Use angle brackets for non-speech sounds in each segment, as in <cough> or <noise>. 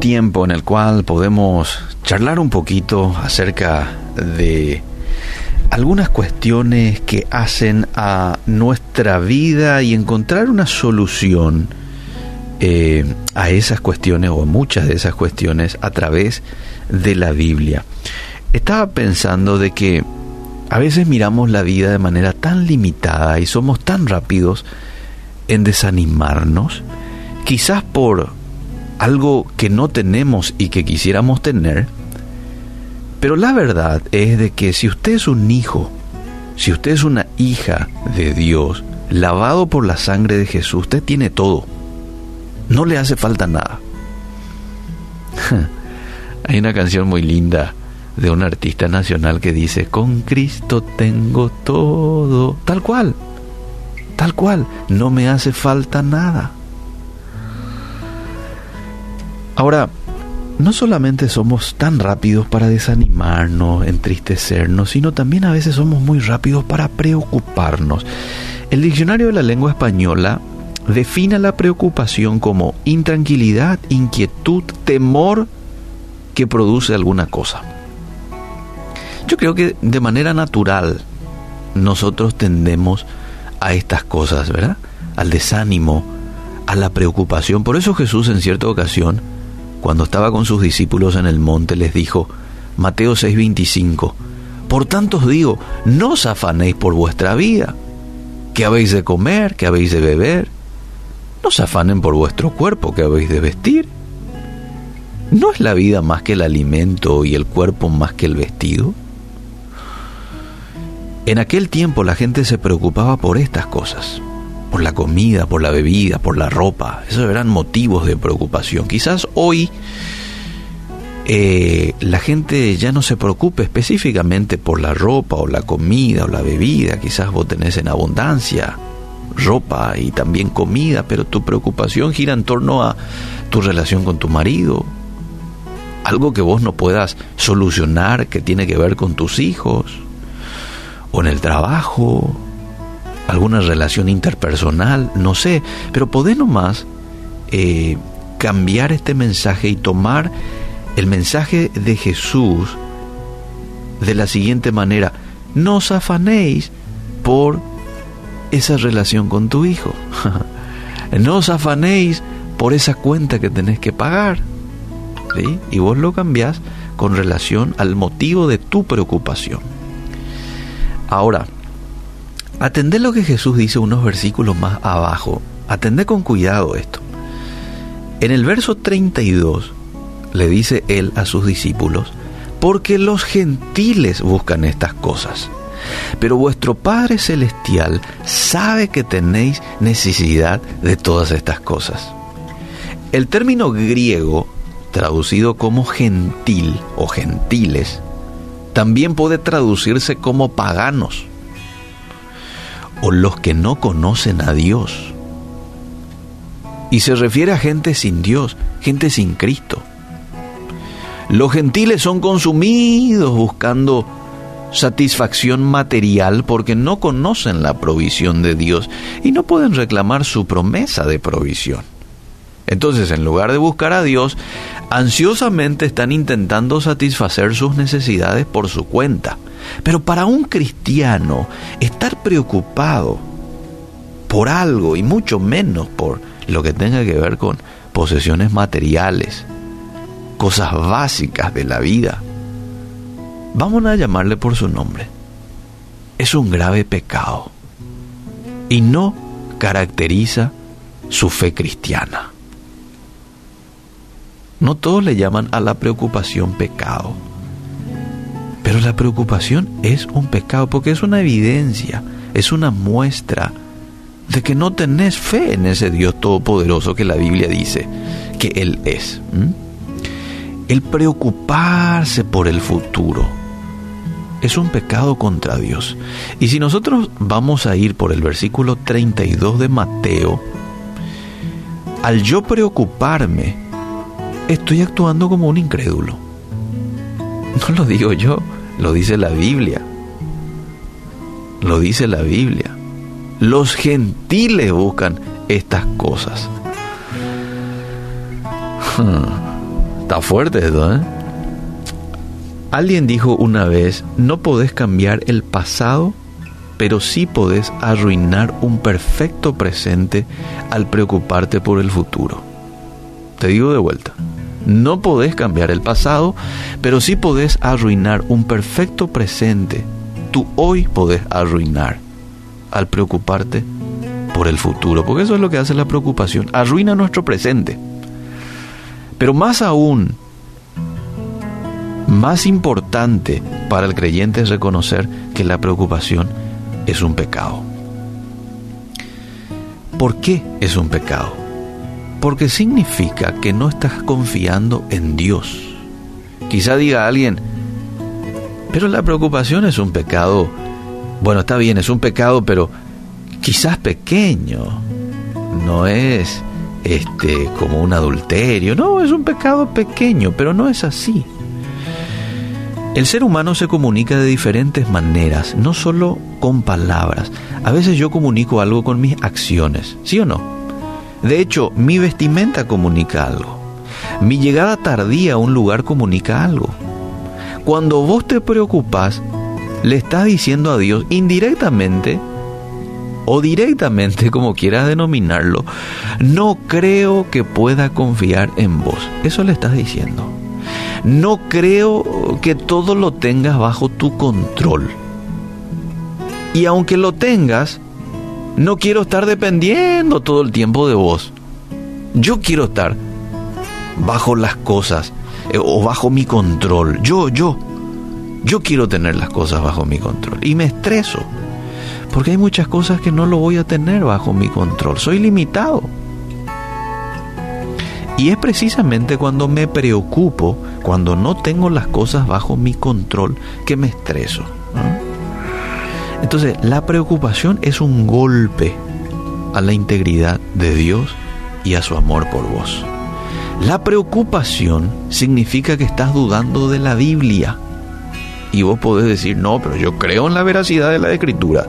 tiempo en el cual podemos charlar un poquito acerca de algunas cuestiones que hacen a nuestra vida y encontrar una solución eh, a esas cuestiones o muchas de esas cuestiones a través de la Biblia. Estaba pensando de que a veces miramos la vida de manera tan limitada y somos tan rápidos en desanimarnos, quizás por algo que no tenemos y que quisiéramos tener, pero la verdad es de que si usted es un hijo, si usted es una hija de Dios, lavado por la sangre de Jesús, usted tiene todo. No le hace falta nada. <laughs> Hay una canción muy linda de un artista nacional que dice, con Cristo tengo todo, tal cual, tal cual, no me hace falta nada. Ahora, no solamente somos tan rápidos para desanimarnos, entristecernos, sino también a veces somos muy rápidos para preocuparnos. El diccionario de la lengua española define la preocupación como intranquilidad, inquietud, temor que produce alguna cosa. Yo creo que de manera natural nosotros tendemos a estas cosas, ¿verdad? Al desánimo, a la preocupación. Por eso Jesús en cierta ocasión cuando estaba con sus discípulos en el monte, les dijo, Mateo 6:25, Por tanto os digo, no os afanéis por vuestra vida, que habéis de comer, que habéis de beber, no os afanen por vuestro cuerpo, que habéis de vestir. ¿No es la vida más que el alimento y el cuerpo más que el vestido? En aquel tiempo la gente se preocupaba por estas cosas por la comida, por la bebida, por la ropa. Esos eran motivos de preocupación. Quizás hoy eh, la gente ya no se preocupe específicamente por la ropa o la comida o la bebida. Quizás vos tenés en abundancia ropa y también comida, pero tu preocupación gira en torno a tu relación con tu marido. Algo que vos no puedas solucionar que tiene que ver con tus hijos o en el trabajo alguna relación interpersonal, no sé, pero podés nomás eh, cambiar este mensaje y tomar el mensaje de Jesús de la siguiente manera, no os afanéis por esa relación con tu hijo, <laughs> no os afanéis por esa cuenta que tenés que pagar, y vos lo cambiás con relación al motivo de tu preocupación. Ahora, Atendé lo que Jesús dice unos versículos más abajo. Atendé con cuidado esto. En el verso 32 le dice él a sus discípulos, porque los gentiles buscan estas cosas. Pero vuestro Padre Celestial sabe que tenéis necesidad de todas estas cosas. El término griego, traducido como gentil o gentiles, también puede traducirse como paganos o los que no conocen a Dios. Y se refiere a gente sin Dios, gente sin Cristo. Los gentiles son consumidos buscando satisfacción material porque no conocen la provisión de Dios y no pueden reclamar su promesa de provisión. Entonces, en lugar de buscar a Dios, ansiosamente están intentando satisfacer sus necesidades por su cuenta. Pero para un cristiano, estar preocupado por algo y mucho menos por lo que tenga que ver con posesiones materiales, cosas básicas de la vida, vamos a llamarle por su nombre. Es un grave pecado y no caracteriza su fe cristiana. No todos le llaman a la preocupación pecado. Pero la preocupación es un pecado porque es una evidencia, es una muestra de que no tenés fe en ese Dios todopoderoso que la Biblia dice que Él es. El preocuparse por el futuro es un pecado contra Dios. Y si nosotros vamos a ir por el versículo 32 de Mateo, al yo preocuparme, estoy actuando como un incrédulo. No lo digo yo, lo dice la Biblia. Lo dice la Biblia. Los gentiles buscan estas cosas. Está fuerte esto, ¿eh? Alguien dijo una vez, no podés cambiar el pasado, pero sí podés arruinar un perfecto presente al preocuparte por el futuro. Te digo de vuelta, no podés cambiar el pasado, pero sí podés arruinar un perfecto presente. Tú hoy podés arruinar al preocuparte por el futuro, porque eso es lo que hace la preocupación, arruina nuestro presente. Pero más aún, más importante para el creyente es reconocer que la preocupación es un pecado. ¿Por qué es un pecado? Porque significa que no estás confiando en Dios. Quizá diga alguien, pero la preocupación es un pecado. Bueno, está bien, es un pecado, pero quizás pequeño. No es este como un adulterio, no, es un pecado pequeño, pero no es así. El ser humano se comunica de diferentes maneras, no solo con palabras. A veces yo comunico algo con mis acciones, ¿sí o no? De hecho, mi vestimenta comunica algo. Mi llegada tardía a un lugar comunica algo. Cuando vos te preocupas, le estás diciendo a Dios indirectamente o directamente, <laughs> como quieras denominarlo, no creo que pueda confiar en vos. Eso le estás diciendo. No creo que todo lo tengas bajo tu control. Y aunque lo tengas, no quiero estar dependiendo todo el tiempo de vos. Yo quiero estar bajo las cosas eh, o bajo mi control. Yo, yo, yo quiero tener las cosas bajo mi control. Y me estreso. Porque hay muchas cosas que no lo voy a tener bajo mi control. Soy limitado. Y es precisamente cuando me preocupo, cuando no tengo las cosas bajo mi control, que me estreso. Entonces, la preocupación es un golpe a la integridad de Dios y a su amor por vos. La preocupación significa que estás dudando de la Biblia. Y vos podés decir, no, pero yo creo en la veracidad de la escritura.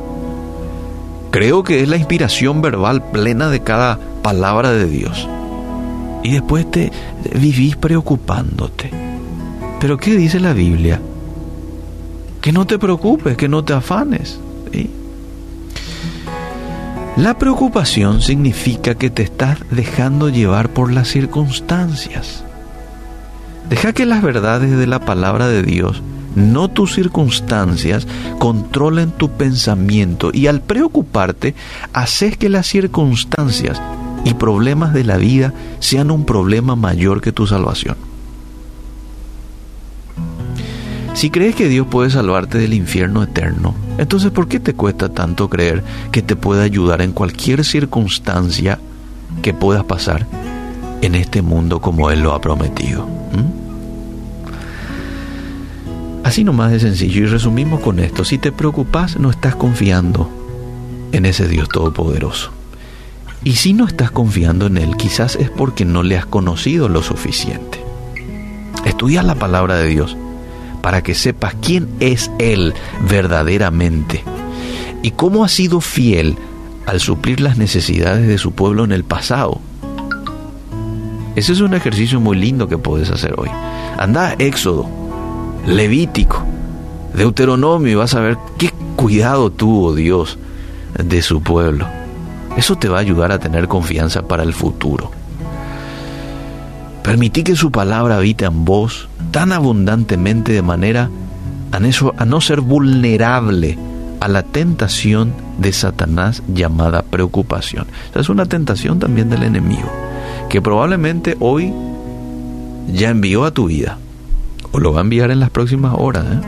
Creo que es la inspiración verbal plena de cada palabra de Dios. Y después te vivís preocupándote. Pero ¿qué dice la Biblia? Que no te preocupes, que no te afanes. La preocupación significa que te estás dejando llevar por las circunstancias. Deja que las verdades de la palabra de Dios no tus circunstancias, controlen tu pensamiento y al preocuparte, haces que las circunstancias y problemas de la vida sean un problema mayor que tu salvación. Si crees que Dios puede salvarte del infierno eterno, entonces ¿por qué te cuesta tanto creer que te puede ayudar en cualquier circunstancia que puedas pasar en este mundo como Él lo ha prometido? ¿Mm? Así nomás de sencillo y resumimos con esto. Si te preocupas, no estás confiando en ese Dios Todopoderoso. Y si no estás confiando en Él, quizás es porque no le has conocido lo suficiente. Estudia la palabra de Dios para que sepas quién es Él verdaderamente y cómo ha sido fiel al suplir las necesidades de su pueblo en el pasado. Ese es un ejercicio muy lindo que puedes hacer hoy. Anda a Éxodo Levítico, Deuteronomio, y vas a ver qué cuidado tuvo Dios de su pueblo. Eso te va a ayudar a tener confianza para el futuro. Permití que su palabra habite en vos tan abundantemente de manera a, no ser vulnerable a la tentación de Satanás llamada preocupación. es una tentación también del enemigo, que probablemente hoy ya envió a tu vida o lo va a enviar en las próximas horas. ¿eh?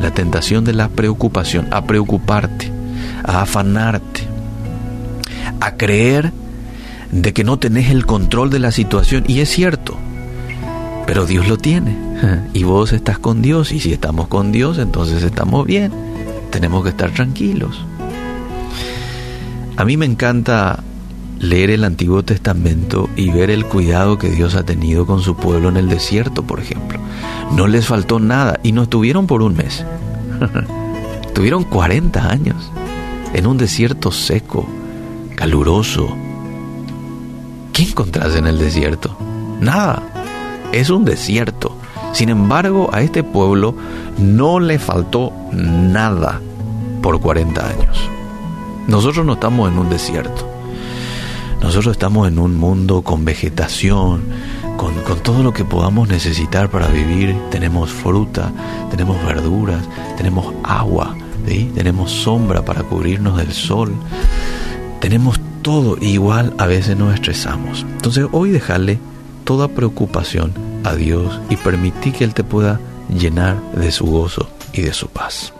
La tentación de la preocupación, a preocuparte, a afanarte, a creer de que no tenés el control de la situación. Y es cierto, pero Dios lo tiene. Y vos estás con Dios. Y si estamos con Dios, entonces estamos bien. Tenemos que estar tranquilos. A mí me encanta leer el Antiguo Testamento y ver el cuidado que Dios ha tenido con su pueblo en el desierto, por ejemplo. No les faltó nada y no estuvieron por un mes. <laughs> Tuvieron 40 años en un desierto seco, caluroso. ¿Qué encontrás en el desierto? Nada. es un desierto. Sin embargo, a este pueblo no le faltó nada por 40 años. Nosotros no estamos en un desierto. Nosotros estamos en un mundo con vegetación, con, todo lo que podamos necesitar para vivir. Tenemos fruta, tenemos verduras, tenemos agua, tenemos sombra para cubrirnos del sol. Tenemos todo, igual a veces nos estresamos. Entonces hoy dejarle toda preocupación a Dios y permití que Él te pueda llenar de su gozo y de su paz.